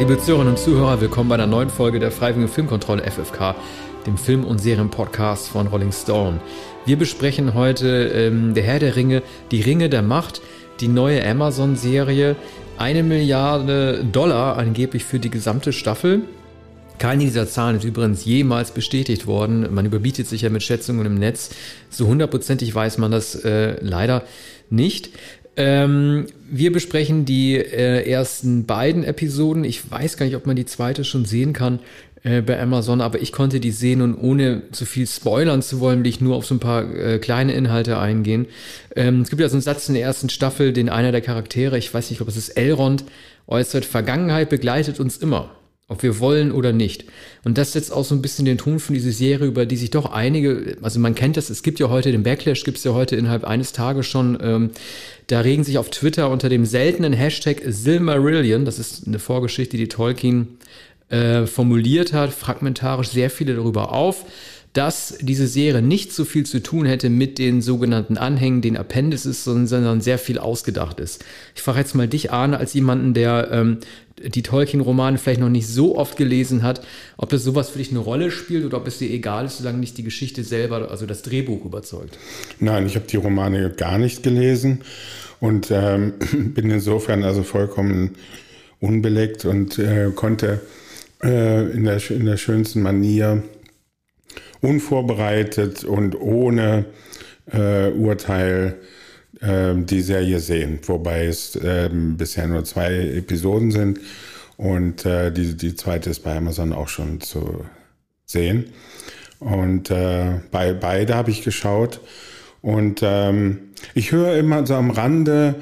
Liebe Zuhörerinnen und Zuhörer, willkommen bei einer neuen Folge der Freiwilligen Filmkontrolle FFK, dem Film- und Serienpodcast von Rolling Stone. Wir besprechen heute ähm, Der Herr der Ringe, die Ringe der Macht, die neue Amazon-Serie, eine Milliarde Dollar angeblich für die gesamte Staffel. Keine dieser Zahlen ist übrigens jemals bestätigt worden. Man überbietet sich ja mit Schätzungen im Netz. So hundertprozentig weiß man das äh, leider nicht. Ähm, wir besprechen die äh, ersten beiden Episoden. Ich weiß gar nicht, ob man die zweite schon sehen kann äh, bei Amazon, aber ich konnte die sehen und ohne zu viel spoilern zu wollen, will ich nur auf so ein paar äh, kleine Inhalte eingehen. Ähm, es gibt ja so einen Satz in der ersten Staffel, den einer der Charaktere, ich weiß nicht, ich glaube, es ist Elrond, äußert, Vergangenheit begleitet uns immer ob wir wollen oder nicht. Und das setzt auch so ein bisschen den Ton von dieser Serie, über die sich doch einige, also man kennt das, es gibt ja heute den Backlash, gibt es ja heute innerhalb eines Tages schon, ähm, da regen sich auf Twitter unter dem seltenen Hashtag Silmarillion, das ist eine Vorgeschichte, die Tolkien äh, formuliert hat, fragmentarisch sehr viele darüber auf dass diese Serie nicht so viel zu tun hätte mit den sogenannten Anhängen, den Appendices, sondern sehr viel ausgedacht ist. Ich frage jetzt mal dich, Arne, als jemanden, der ähm, die Tolkien-Romane vielleicht noch nicht so oft gelesen hat, ob das sowas für dich eine Rolle spielt oder ob es dir egal ist, solange nicht die Geschichte selber, also das Drehbuch überzeugt. Nein, ich habe die Romane gar nicht gelesen und ähm, bin insofern also vollkommen unbeleckt und äh, konnte äh, in, der, in der schönsten Manier unvorbereitet und ohne äh, Urteil äh, die Serie sehen, wobei es äh, bisher nur zwei Episoden sind und äh, die, die zweite ist bei Amazon auch schon zu sehen. Und äh, bei beide habe ich geschaut und ähm, ich höre immer so am Rande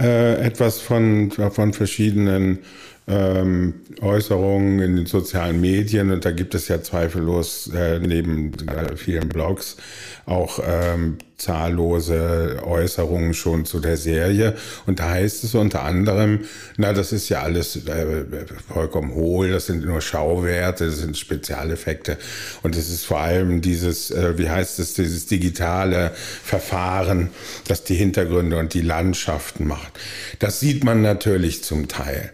äh, etwas von, von verschiedenen ähm, Äußerungen in den sozialen Medien und da gibt es ja zweifellos äh, neben äh, vielen Blogs auch ähm, zahllose Äußerungen schon zu der Serie und da heißt es unter anderem, na das ist ja alles äh, vollkommen hohl, das sind nur Schauwerte, das sind Spezialeffekte und es ist vor allem dieses, äh, wie heißt es, dieses digitale Verfahren, das die Hintergründe und die Landschaften macht. Das sieht man natürlich zum Teil.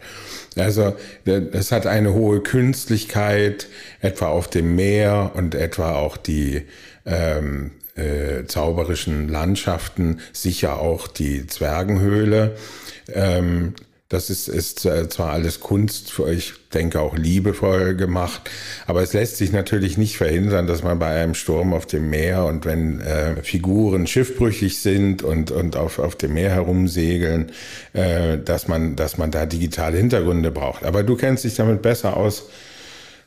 Also es hat eine hohe Künstlichkeit, etwa auf dem Meer und etwa auch die ähm, äh, zauberischen Landschaften, sicher auch die Zwergenhöhle. Ähm, das ist, ist zwar alles Kunst, ich denke auch liebevoll gemacht, aber es lässt sich natürlich nicht verhindern, dass man bei einem Sturm auf dem Meer und wenn äh, Figuren schiffbrüchig sind und, und auf, auf dem Meer herumsegeln, äh, dass, man, dass man da digitale Hintergründe braucht. Aber du kennst dich damit besser aus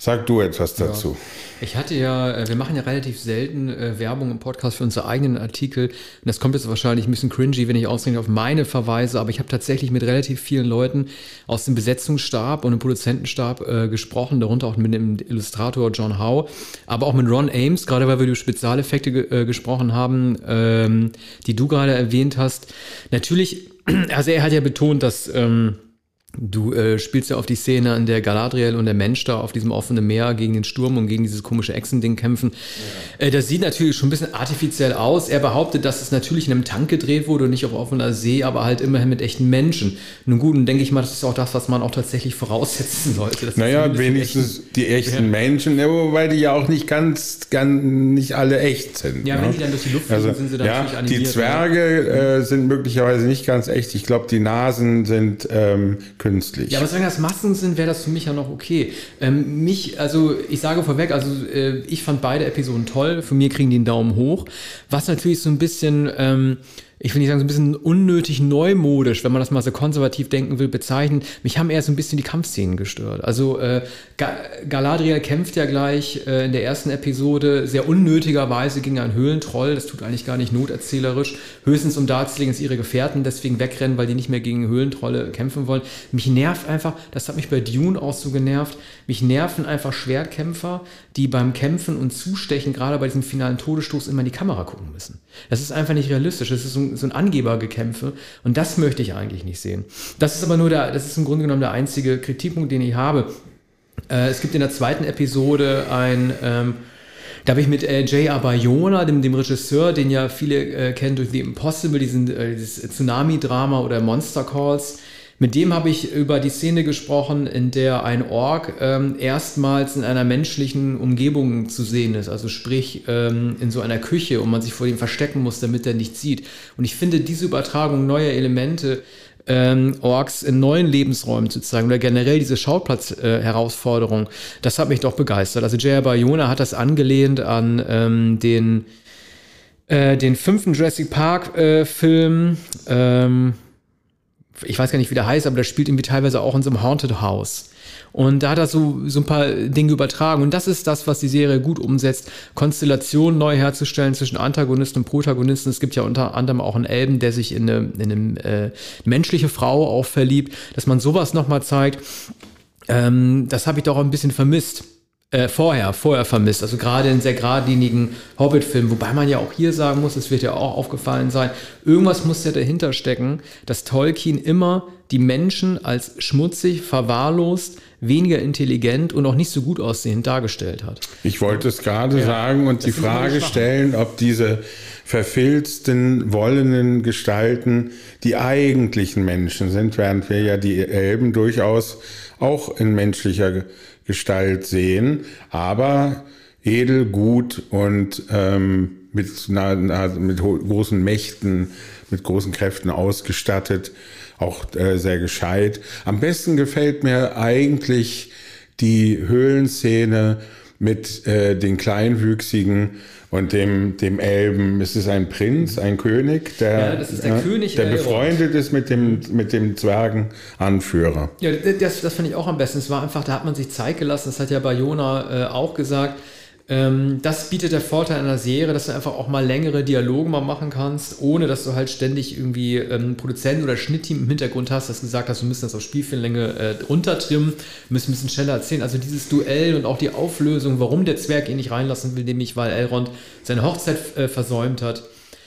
Sag du etwas dazu. Ja. Ich hatte ja, äh, wir machen ja relativ selten äh, Werbung im Podcast für unsere eigenen Artikel. Und das kommt jetzt wahrscheinlich ein bisschen cringy, wenn ich ausgerechnet auf meine verweise, aber ich habe tatsächlich mit relativ vielen Leuten aus dem Besetzungsstab und dem Produzentenstab äh, gesprochen, darunter auch mit dem Illustrator John Howe, aber auch mit Ron Ames, gerade weil wir über Spezialeffekte äh, gesprochen haben, ähm, die du gerade erwähnt hast. Natürlich, also er hat ja betont, dass ähm, Du äh, spielst ja auf die Szene, an der Galadriel und der Mensch da auf diesem offenen Meer gegen den Sturm und gegen dieses komische Echsending kämpfen. Ja. Äh, das sieht natürlich schon ein bisschen artifiziell aus. Er behauptet, dass es natürlich in einem Tank gedreht wurde und nicht auf offener See, aber halt immerhin mit echten Menschen. Nun gut, dann denke ich mal, das ist auch das, was man auch tatsächlich voraussetzen sollte. naja, wenigstens echten, die echten ja. Menschen, ja, wobei die ja auch nicht ganz, ganz, nicht alle echt sind. Ja, ne? wenn die dann durch die Luft fliegen, also, sind sie dann ja, natürlich animiert. Die Zwerge äh, sind möglicherweise nicht ganz echt. Ich glaube, die Nasen sind ähm, künstlich. Ja, aber solange das Massen sind, wäre das für mich ja noch okay. Ähm, mich, also ich sage vorweg, also äh, ich fand beide Episoden toll. Für mir kriegen die einen Daumen hoch. Was natürlich so ein bisschen ähm, ich will nicht sagen, so ein bisschen unnötig neumodisch, wenn man das mal so konservativ denken will, bezeichnen. Mich haben eher so ein bisschen die Kampfszenen gestört. Also äh, Galadriel kämpft ja gleich äh, in der ersten Episode sehr unnötigerweise gegen einen Höhlentroll. Das tut eigentlich gar nicht noterzählerisch. Höchstens um darzulegen, dass ihre Gefährten deswegen wegrennen, weil die nicht mehr gegen Höhlentrolle kämpfen wollen. Mich nervt einfach, das hat mich bei Dune auch so genervt, mich nerven einfach Schwertkämpfer, die beim Kämpfen und Zustechen, gerade bei diesem finalen Todesstoß, immer in die Kamera gucken müssen. Das ist einfach nicht realistisch. Das ist so so ein Angebergekämpfe. Und das möchte ich eigentlich nicht sehen. Das ist aber nur der, das ist im Grunde genommen der einzige Kritikpunkt, den ich habe. Äh, es gibt in der zweiten Episode ein, ähm, da habe ich mit äh, Jay Abayona, dem, dem Regisseur, den ja viele äh, kennen durch The Impossible, diesen, äh, dieses Tsunami-Drama oder Monster Calls, Mit dem habe ich über die Szene gesprochen, in der ein Ork ähm, erstmals in einer menschlichen Umgebung zu sehen ist. Also sprich ähm, in so einer Küche und man sich vor dem verstecken muss, damit er nichts sieht. Und ich finde, diese Übertragung neuer Elemente ähm, Orks in neuen Lebensräumen zu zeigen oder generell diese Schauplatz-Herausforderung, äh, das hat mich doch begeistert. Also J.R. Bayona hat das angelehnt an ähm, den, äh, den fünften Jurassic Park-Film. Äh, ähm, ich weiß gar nicht, wie der heißt, aber der spielt irgendwie teilweise auch in so einem Haunted House. Und da hat er so, so ein paar Dinge übertragen. Und das ist das, was die Serie gut umsetzt, Konstellationen neu herzustellen zwischen Antagonisten und Protagonisten. Es gibt ja unter anderem auch einen Elben, der sich in eine, in eine äh, menschliche Frau auch verliebt, dass man sowas nochmal zeigt. Ähm, das habe ich doch auch ein bisschen vermisst äh, vorher, vorher vermisst. Also gerade in sehr geradlinigen Hobbit-Filmen, wobei man ja auch hier sagen muss, es wird ja auch aufgefallen sein, irgendwas muss ja dahinter stecken, dass Tolkien immer die Menschen als schmutzig, verwahrlost, weniger intelligent und auch nicht so gut aussehend dargestellt hat. Ich wollte es gerade ja, sagen und die Frage stellen, ob diese verfilzten, wollenden Gestalten die eigentlichen Menschen sind, während wir ja die Elben durchaus auch in menschlicher Gestalt sehen, aber edel, gut und ähm, mit, na, na, mit großen Mächten, mit großen Kräften ausgestattet, auch äh, sehr gescheit. Am besten gefällt mir eigentlich die Höhlenszene mit äh, den Kleinwüchsigen und dem, dem Elben. Es ist ein Prinz, ein König, der, ja, der, ja, König der befreundet ist mit dem, mit dem Zwergenanführer. Ja, das, das fand ich auch am besten. Es war einfach, da hat man sich Zeit gelassen. Das hat ja Bayona äh, auch gesagt. Ähm, das bietet der Vorteil einer Serie, dass du einfach auch mal längere Dialoge mal machen kannst, ohne dass du halt ständig irgendwie ähm, Produzenten oder Schnittteam im Hintergrund hast, das gesagt hast, wir müssen das auf Spielfilmlänge äh, runtertrimmen, müssen ein bisschen schneller erzählen. Also dieses Duell und auch die Auflösung, warum der Zwerg ihn nicht reinlassen will, nämlich weil Elrond seine Hochzeit äh, versäumt hat.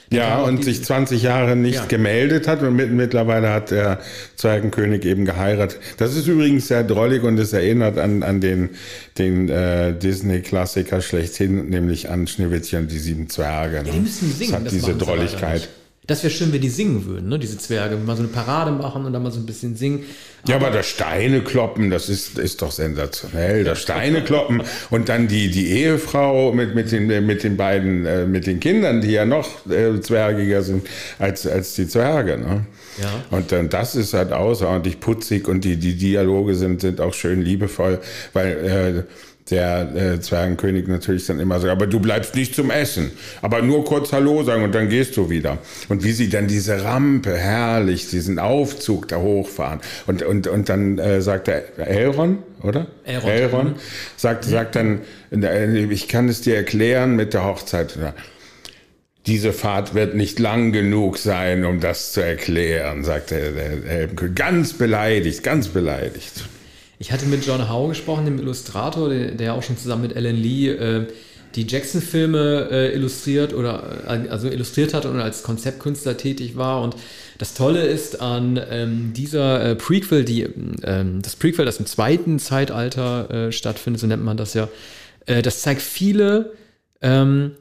Ja, und sich 20 Jahre nicht ja. gemeldet hat und mit, mittlerweile hat der Zwergenkönig eben geheiratet. Das ist übrigens sehr drollig und es erinnert an, an den, den äh, Disney-Klassiker schlechthin, nämlich an Schneewittchen und die sieben Zwerge. Ne? Ja, die müssen singen. Das hat diese Drolligkeit. Das wäre schön, wenn die singen würden, ne? diese Zwerge. Mal so eine Parade machen und dann mal so ein bisschen singen. Aber ja, aber das Steine kloppen, das ist, ist doch sensationell. Das Steine kloppen und dann die, die Ehefrau mit, mit, den, mit den beiden, äh, mit den Kindern, die ja noch äh, zwergiger sind als, als die Zwerge. Ne? Ja. Und dann das ist halt außerordentlich putzig und die, die Dialoge sind, sind auch schön liebevoll, weil äh, der äh, Zwergenkönig natürlich dann immer so, aber du bleibst nicht zum Essen, aber nur kurz Hallo sagen und dann gehst du wieder. Und wie sie dann diese Rampe herrlich, diesen Aufzug da hochfahren und, und, und dann äh, sagt der Elron, oder? Elrond. Elron sagt, sagt dann, äh, ich kann es dir erklären mit der Hochzeit. Diese Fahrt wird nicht lang genug sein, um das zu erklären, sagt der, der Elbenkönig. Ganz beleidigt, ganz beleidigt. Ich hatte mit John Howe gesprochen, dem Illustrator, der, auch schon zusammen mit Alan Lee äh, die Jackson-Filme äh, illustriert oder äh, also illustriert hat und als Konzeptkünstler tätig war. Und das Tolle ist an ähm, dieser äh, Prequel, die, ähm, das Prequel, das im zweiten Zeitalter äh, stattfindet, so nennt man das ja, äh, das zeigt viele ähm,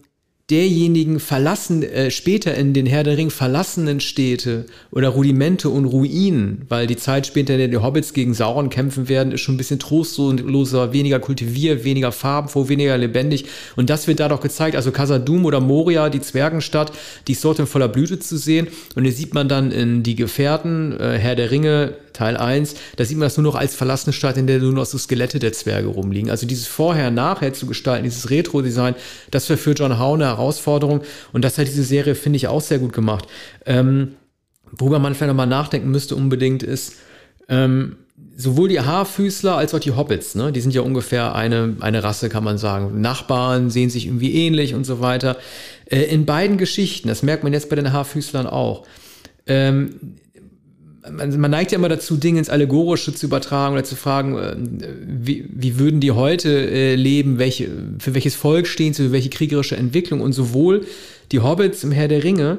derjenigen verlassen, äh, später in den Herr der Ring verlassenen Städte oder Rudimente und Ruinen, weil die Zeit später, in der die Hobbits gegen Sauron kämpfen werden, ist schon ein bisschen trostloser, weniger kultiviert, weniger farbenfroh, weniger lebendig. Und das wird da doch gezeigt. Also Casadum oder Moria, die Zwergenstadt, die ist dort in voller Blüte zu sehen. Und hier sieht man dann in die Gefährten, äh, Herr der Ringe, Teil 1, da sieht man das nur noch als verlassene Stadt, in der nur noch so Skelette der Zwerge rumliegen. Also dieses Vorher-Nachher zu gestalten, dieses Retro-Design, das wäre für John Howe eine Herausforderung und das hat diese Serie, finde ich, auch sehr gut gemacht. Ähm, worüber man vielleicht nochmal nachdenken müsste unbedingt ist, ähm, sowohl die Haarfüßler als auch die Hobbits, ne? die sind ja ungefähr eine, eine Rasse, kann man sagen. Nachbarn sehen sich irgendwie ähnlich und so weiter. Äh, in beiden Geschichten, das merkt man jetzt bei den Haarfüßlern auch, ähm, man, man, neigt ja immer dazu, Dinge ins Allegorische zu übertragen oder zu fragen, äh, wie, wie würden die heute äh, leben, welche, für welches Volk stehen sie, für welche kriegerische Entwicklung? Und sowohl die Hobbits im Herr der Ringe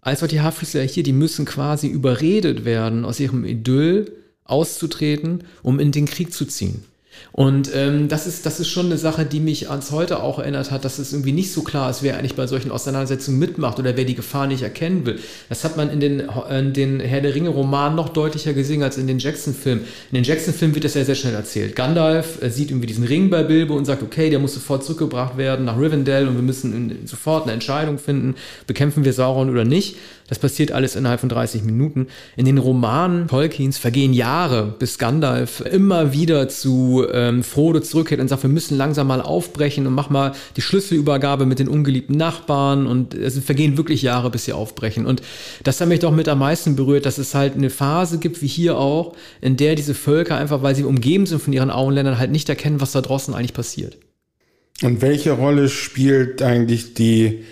als auch die Haarfüßler hier, die müssen quasi überredet werden, aus ihrem Idyll auszutreten, um in den Krieg zu ziehen. Und ähm, das, ist, das ist schon eine Sache, die mich ans heute auch erinnert hat, dass es irgendwie nicht so klar ist, wer eigentlich bei solchen Auseinandersetzungen mitmacht oder wer die Gefahr nicht erkennen will. Das hat man in den, in den Herr der Ringe-Romanen noch deutlicher gesehen als in den Jackson-Filmen. In den Jackson-Filmen wird das ja sehr schnell erzählt. Gandalf äh, sieht irgendwie diesen Ring bei Bilbo und sagt, okay, der muss sofort zurückgebracht werden nach Rivendell und wir müssen sofort eine Entscheidung finden, bekämpfen wir Sauron oder nicht. Das passiert alles innerhalb von 30 Minuten. In den Romanen Tolkiens vergehen Jahre, bis Gandalf immer wieder zu ähm, Frodo zurückkehrt und sagt, wir müssen langsam mal aufbrechen und mach mal die Schlüsselübergabe mit den ungeliebten Nachbarn und es vergehen wirklich Jahre, bis sie aufbrechen. Und das hat mich doch mit am meisten berührt, dass es halt eine Phase gibt, wie hier auch, in der diese Völker einfach, weil sie umgeben sind von ihren Auenländern, halt nicht erkennen, was da draußen eigentlich passiert. Und welche Rolle spielt eigentlich die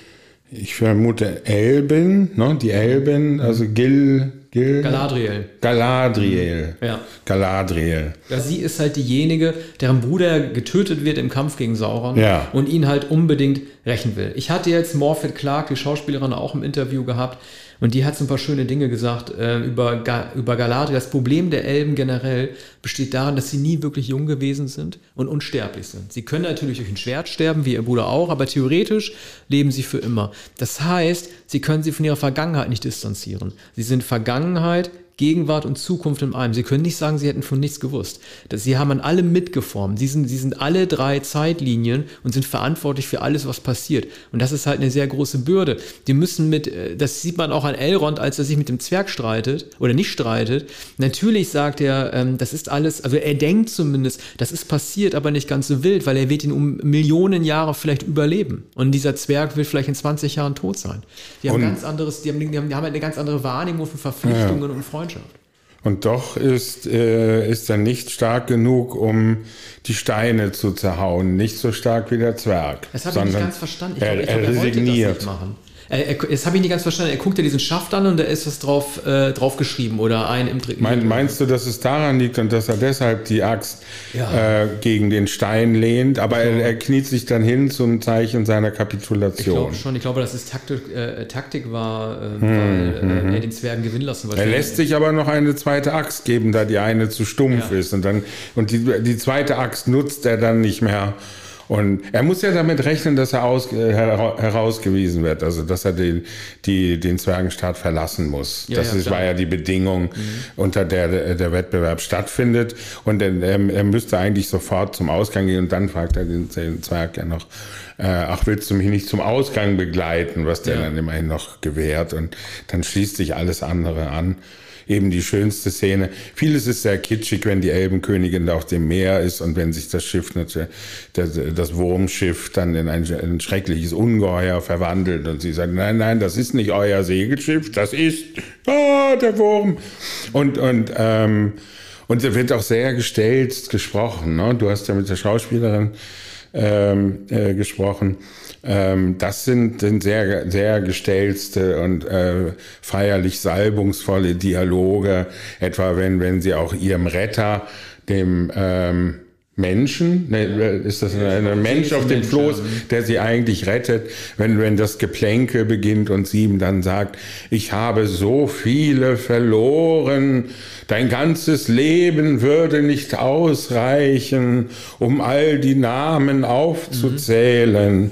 ich vermute Elben, ne? die Elben, also Gil, Gil Galadriel. Galadriel. Ja. Galadriel. Ja, sie ist halt diejenige, deren Bruder getötet wird im Kampf gegen Sauron ja. und ihn halt unbedingt rächen will. Ich hatte jetzt Morphet Clark, die Schauspielerin, auch im Interview gehabt und die hat so ein paar schöne Dinge gesagt äh, über, Ga über Galadriel. Das Problem der Elben generell besteht darin, dass sie nie wirklich jung gewesen sind und unsterblich sind. Sie können natürlich durch ein Schwert sterben, wie ihr Bruder auch, aber theoretisch leben sie für immer. Das heißt, sie können sie von ihrer Vergangenheit nicht distanzieren. Sie sind Vergangenheit, Gegenwart und Zukunft in einem. Sie können nicht sagen, sie hätten von nichts gewusst. sie haben an allem mitgeformt. Sie sind, sie sind alle drei Zeitlinien und sind verantwortlich für alles, was passiert. Und das ist halt eine sehr große Bürde. Die müssen mit, äh, das sieht man auch an Elrond, als er sich mit dem Zwerg streitet oder nicht streitet. Natürlich sagt er, ähm, das ist alles, also er denkt zumindest, das ist passiert, aber nicht ganz so wild, weil er wird ihn um Millionen Jahre vielleicht überleben. Und dieser Zwerg will vielleicht in 20 Jahren tot sein. Die haben, ganz anderes, die haben, die haben, die haben eine ganz andere Wahrnehmung von Verpflichtungen ja. und Freundschaften. Freundschaft. Und doch ist, äh, ist er nicht stark genug, um die Steine zu zerhauen. Nicht so stark wie der Zwerg. Das habe ich nicht ganz verstanden. Ich er, glaub, ich er, glaub, er resigniert. Äh, jetzt habe ich nicht ganz verstanden. Er guckt ja diesen Schaft an und da ist was drauf, äh, drauf geschrieben oder ein im dritten. Mein, meinst du, dass es daran liegt und dass er deshalb die Axt ja. äh, gegen den Stein lehnt? Aber er, er, kniet sich dann hin zum Zeichen seiner Kapitulation. Ich glaube schon. Ich glaube, dass es Taktik, äh, Taktik war, äh, hm, weil äh, hm, er den Zwergen gewinnen lassen wollte. Er lässt sich aber noch eine zweite Axt geben, da die eine zu stumpf ja. ist. Und, dann, und die, die zweite Axt nutzt er dann nicht mehr und er muss ja damit rechnen, dass er aus, äh, herausgewiesen wird, also dass er den, die, den Zwergenstaat verlassen muss. Ja, das ja, ist, war ja die Bedingung, mhm. unter der der Wettbewerb stattfindet. Und er, er, müsste eigentlich sofort zum Ausgang gehen und dann fragt er den, den Zwerg ja noch, äh, ach, willst du mich nicht zum Ausgang begleiten, was der ja. dann immerhin noch gewährt. Und dann schließt sich alles andere an eben die schönste Szene. Vieles ist sehr kitschig, wenn die Elbenkönigin auf dem Meer ist und wenn sich das Schiff, das Wurmschiff dann in ein, ein schreckliches Ungeheuer verwandelt und sie sagt, nein, nein, das ist nicht euer Segelschiff, das ist oh, der Wurm. Und, und, ähm, und er wird auch sehr gestellt gesprochen. Ne? Du hast ja mit der Schauspielerin ähm, äh, gesprochen. Ähm, das sind, sind sehr, sehr gestellte und äh, feierlich salbungsvolle Dialoge, etwa wenn, wenn sie auch ihrem Retter, dem ähm, Menschen, ne, ist das ein, ein Mensch auf dem Floß, der sie eigentlich rettet, wenn, wenn das Geplänkel beginnt und sie ihm dann sagt, ich habe so viele verloren, dein ganzes Leben würde nicht ausreichen, um all die Namen aufzuzählen.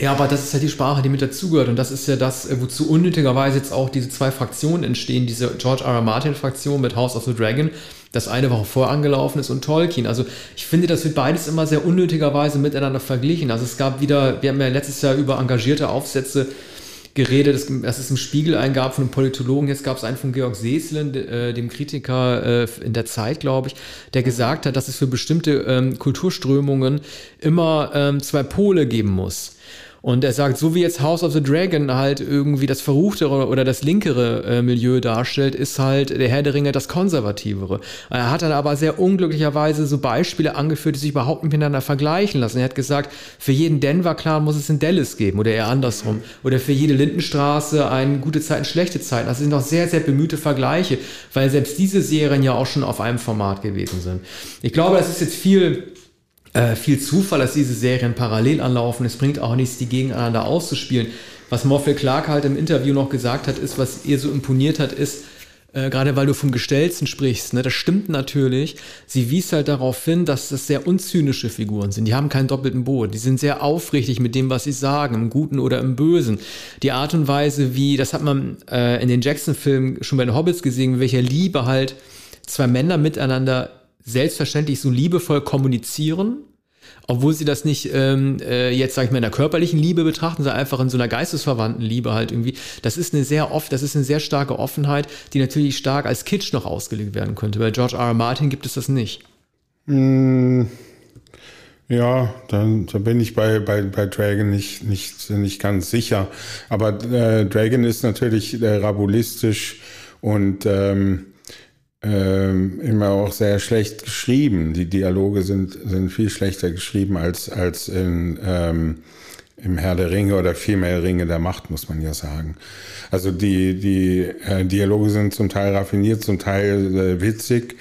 Ja, aber das ist ja die Sprache, die mit dazugehört. Und das ist ja das, äh, wozu unnötigerweise jetzt auch diese zwei Fraktionen entstehen. Diese George R. R. Martin-Fraktion mit House of the Dragon. Das eine Woche vorangelaufen ist und Tolkien. Also ich finde, das wird beides immer sehr unnötigerweise miteinander verglichen. Also es gab wieder, wir haben ja letztes Jahr über engagierte Aufsätze geredet, dass es im Spiegel einen gab von einem Politologen, jetzt gab es einen von Georg Seeslen, äh, dem Kritiker äh, in der Zeit, glaube ich, der gesagt hat, dass es für bestimmte ähm, Kulturströmungen immer ähm, zwei Pole geben muss. Und er sagt, so wie jetzt House of the Dragon halt irgendwie das verruchtere oder das linkere äh, Milieu darstellt, ist halt der Herr der Ringe das konservativere. Er hat dann aber sehr unglücklicherweise so Beispiele angeführt, die sich überhaupt nicht miteinander vergleichen lassen. Er hat gesagt, für jeden Denver-Clan muss es einen Dallas geben oder eher andersrum. Oder für jede Lindenstraße eine gute Zeiten, schlechte Zeiten. Das sind noch sehr, sehr bemühte Vergleiche, weil selbst diese Serien ja auch schon auf einem Format gewesen sind. Ich glaube, das ist jetzt viel äh, viel Zufall, dass diese Serien parallel anlaufen. Es bringt auch nichts, die gegeneinander auszuspielen. Was Morphy Clark halt im Interview noch gesagt hat, ist, was ihr so imponiert hat, ist, äh, gerade weil du vom Gestellten sprichst, ne, das stimmt natürlich. Sie wies halt darauf hin, dass das sehr unzynische Figuren sind. Die haben keinen doppelten Boden. Die sind sehr aufrichtig mit dem, was sie sagen, im Guten oder im Bösen. Die Art und Weise, wie, das hat man äh, in den Jackson-Filmen schon bei den Hobbits gesehen, mit welcher Liebe halt zwei Männer miteinander selbstverständlich so liebevoll kommunizieren obwohl sie das nicht ähm, äh, jetzt, sag ich mal, in der körperlichen Liebe betrachten, sondern einfach in so einer geistesverwandten Liebe halt irgendwie. Das ist eine sehr oft, das ist eine sehr starke Offenheit, die natürlich stark als Kitsch noch ausgelegt werden könnte. Bei George R. R. Martin gibt es das nicht. Mm, ja, dann, da bin ich bei, bei, bei Dragon nicht, nicht, nicht ganz sicher. Aber äh, Dragon ist natürlich äh, rabulistisch und ähm, ähm, immer auch sehr schlecht geschrieben. Die Dialoge sind, sind viel schlechter geschrieben als, als in, ähm, im Herr der Ringe oder vielmehr Ringe der Macht, muss man ja sagen. Also die, die äh, Dialoge sind zum Teil raffiniert, zum Teil äh, witzig.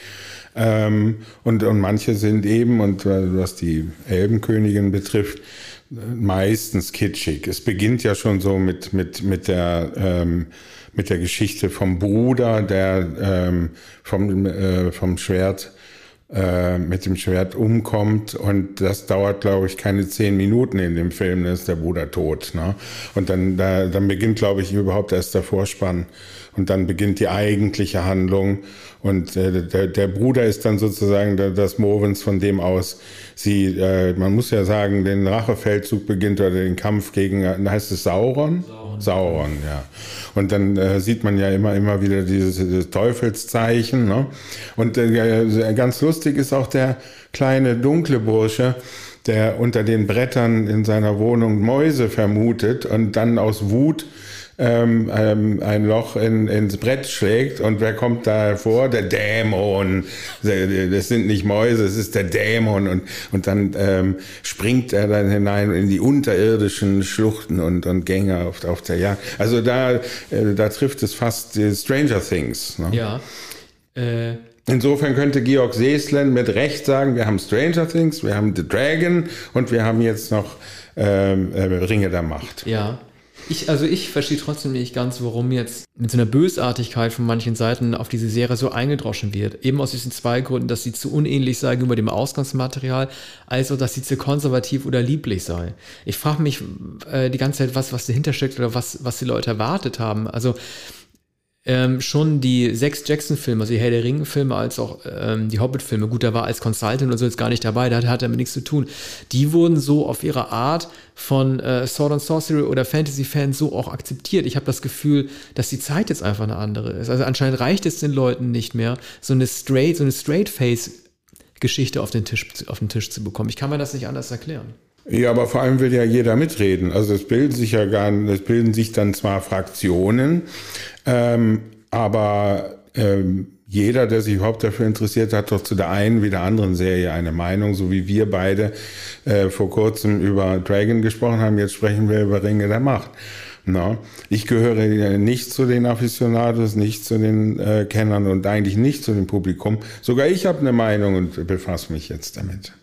Ähm, und, und manche sind eben, und äh, was die Elbenkönigin betrifft, meistens kitschig. Es beginnt ja schon so mit, mit, mit der ähm, mit der Geschichte vom Bruder, der ähm, vom, äh, vom Schwert äh, mit dem Schwert umkommt und das dauert, glaube ich, keine zehn Minuten in dem Film, dann ist der Bruder tot. Ne? Und dann, da, dann beginnt, glaube ich, überhaupt erst der Vorspann und dann beginnt die eigentliche Handlung und äh, der, der Bruder ist dann sozusagen das Movens von dem aus, sie, äh, man muss ja sagen, den Rachefeldzug beginnt oder den Kampf gegen, heißt es Sauron? Sauron, Sauron ja. Und dann äh, sieht man ja immer, immer wieder dieses, dieses Teufelszeichen. Ne? Und äh, ganz lustig ist auch der kleine dunkle Bursche, der unter den Brettern in seiner Wohnung Mäuse vermutet und dann aus Wut ähm, ähm, ein Loch in, ins Brett schlägt und wer kommt da hervor? Der Dämon. Das sind nicht Mäuse, es ist der Dämon und, und dann ähm, springt er dann hinein in die unterirdischen Schluchten und, und Gänge auf, auf der Jagd. Also da, äh, da trifft es fast die Stranger Things. Ne? Ja. Äh Insofern könnte Georg Seeslen mit Recht sagen, wir haben Stranger Things, wir haben The Dragon und wir haben jetzt noch ähm, äh, Ringe der Macht. Ja. Ich, also ich verstehe trotzdem nicht ganz, warum jetzt mit so einer Bösartigkeit von manchen Seiten auf diese Serie so eingedroschen wird. Eben aus diesen zwei Gründen, dass sie zu unähnlich sei gegenüber dem Ausgangsmaterial, als auch, dass sie zu konservativ oder lieblich sei. Ich frage mich äh, die ganze Zeit, was, was dahinter steckt oder was, was die Leute erwartet haben. Also ähm, schon die sechs Jackson-Filme, also die Herr der Ringe-Filme, als auch ähm, die Hobbit-Filme, gut, da war als Consultant oder so jetzt gar nicht dabei, da hat, hat damit nichts zu tun. Die wurden so auf ihre Art von äh, Sword and Sorcery oder Fantasy-Fans so auch akzeptiert. Ich habe das Gefühl, dass die Zeit jetzt einfach eine andere ist. Also anscheinend reicht es den Leuten nicht mehr, so eine straight, so eine Straight-Face-Geschichte auf den Tisch, auf den Tisch zu bekommen. Ich kann mir das nicht anders erklären. Ja, aber vor allem will ja jeder mitreden. Also es bilden sich ja gar, es bilden sich dann zwar Fraktionen, ähm, aber ähm, jeder, der sich überhaupt dafür interessiert, hat doch zu der einen wie der anderen Serie eine Meinung, so wie wir beide äh, vor kurzem über Dragon gesprochen haben. Jetzt sprechen wir über Ringe der Macht. Na, ich gehöre nicht zu den Aficionados, nicht zu den äh, Kennern und eigentlich nicht zu dem Publikum. Sogar ich habe eine Meinung und befasse mich jetzt damit.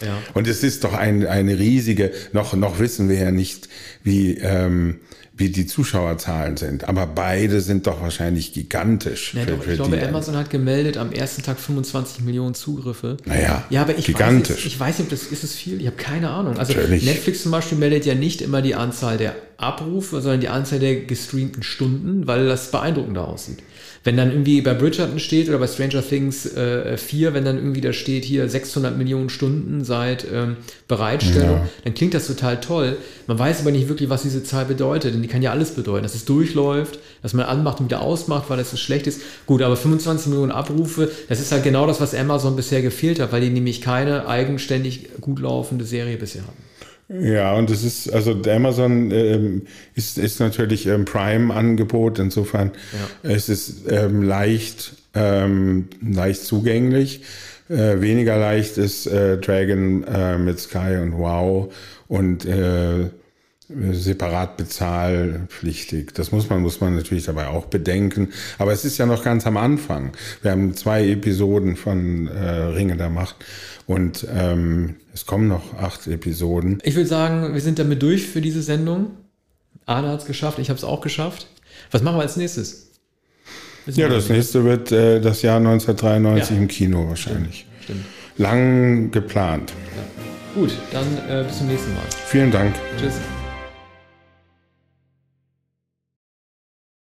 Ja. Und es ist doch ein, eine riesige, noch, noch wissen wir ja nicht, wie, ähm, wie die Zuschauerzahlen sind. Aber beide sind doch wahrscheinlich gigantisch. Ja, für, doch, ich glaube, Amazon hat gemeldet am ersten Tag 25 Millionen Zugriffe. Naja, ja, aber ich gigantisch. Weiß, ich weiß nicht, ob das ist es viel. Ich habe keine Ahnung. Also Natürlich. Netflix zum Beispiel meldet ja nicht immer die Anzahl der Abrufe, sondern die Anzahl der gestreamten Stunden, weil das beeindruckender aussieht. Wenn dann irgendwie bei Bridgerton steht oder bei Stranger Things äh, 4, wenn dann irgendwie da steht hier 600 Millionen Stunden seit ähm, Bereitstellung, ja. dann klingt das total toll. Man weiß aber nicht wirklich, was diese Zahl bedeutet, denn die kann ja alles bedeuten, dass es durchläuft, dass man anmacht und wieder ausmacht, weil es so schlecht ist. Gut, aber 25 Millionen Abrufe, das ist halt genau das, was Amazon bisher gefehlt hat, weil die nämlich keine eigenständig gut laufende Serie bisher haben. Ja, und es ist, also Amazon ähm, ist, ist natürlich ein Prime-Angebot, insofern ja. es ist ähm, leicht, ähm, leicht zugänglich. Äh, weniger leicht ist äh, Dragon äh, mit Sky und Wow und äh, separat bezahlpflichtig. Das muss man, muss man natürlich dabei auch bedenken. Aber es ist ja noch ganz am Anfang. Wir haben zwei Episoden von äh, Ringe der Macht und ähm, es kommen noch acht Episoden. Ich würde sagen, wir sind damit durch für diese Sendung. Arne hat es geschafft, ich habe es auch geschafft. Was machen wir als nächstes? Wissen ja, das nächste wird äh, das Jahr 1993 ja. im Kino wahrscheinlich. Stimmt. Stimmt. Lang geplant. Ja. Gut, dann äh, bis zum nächsten Mal. Vielen Dank. Tschüss.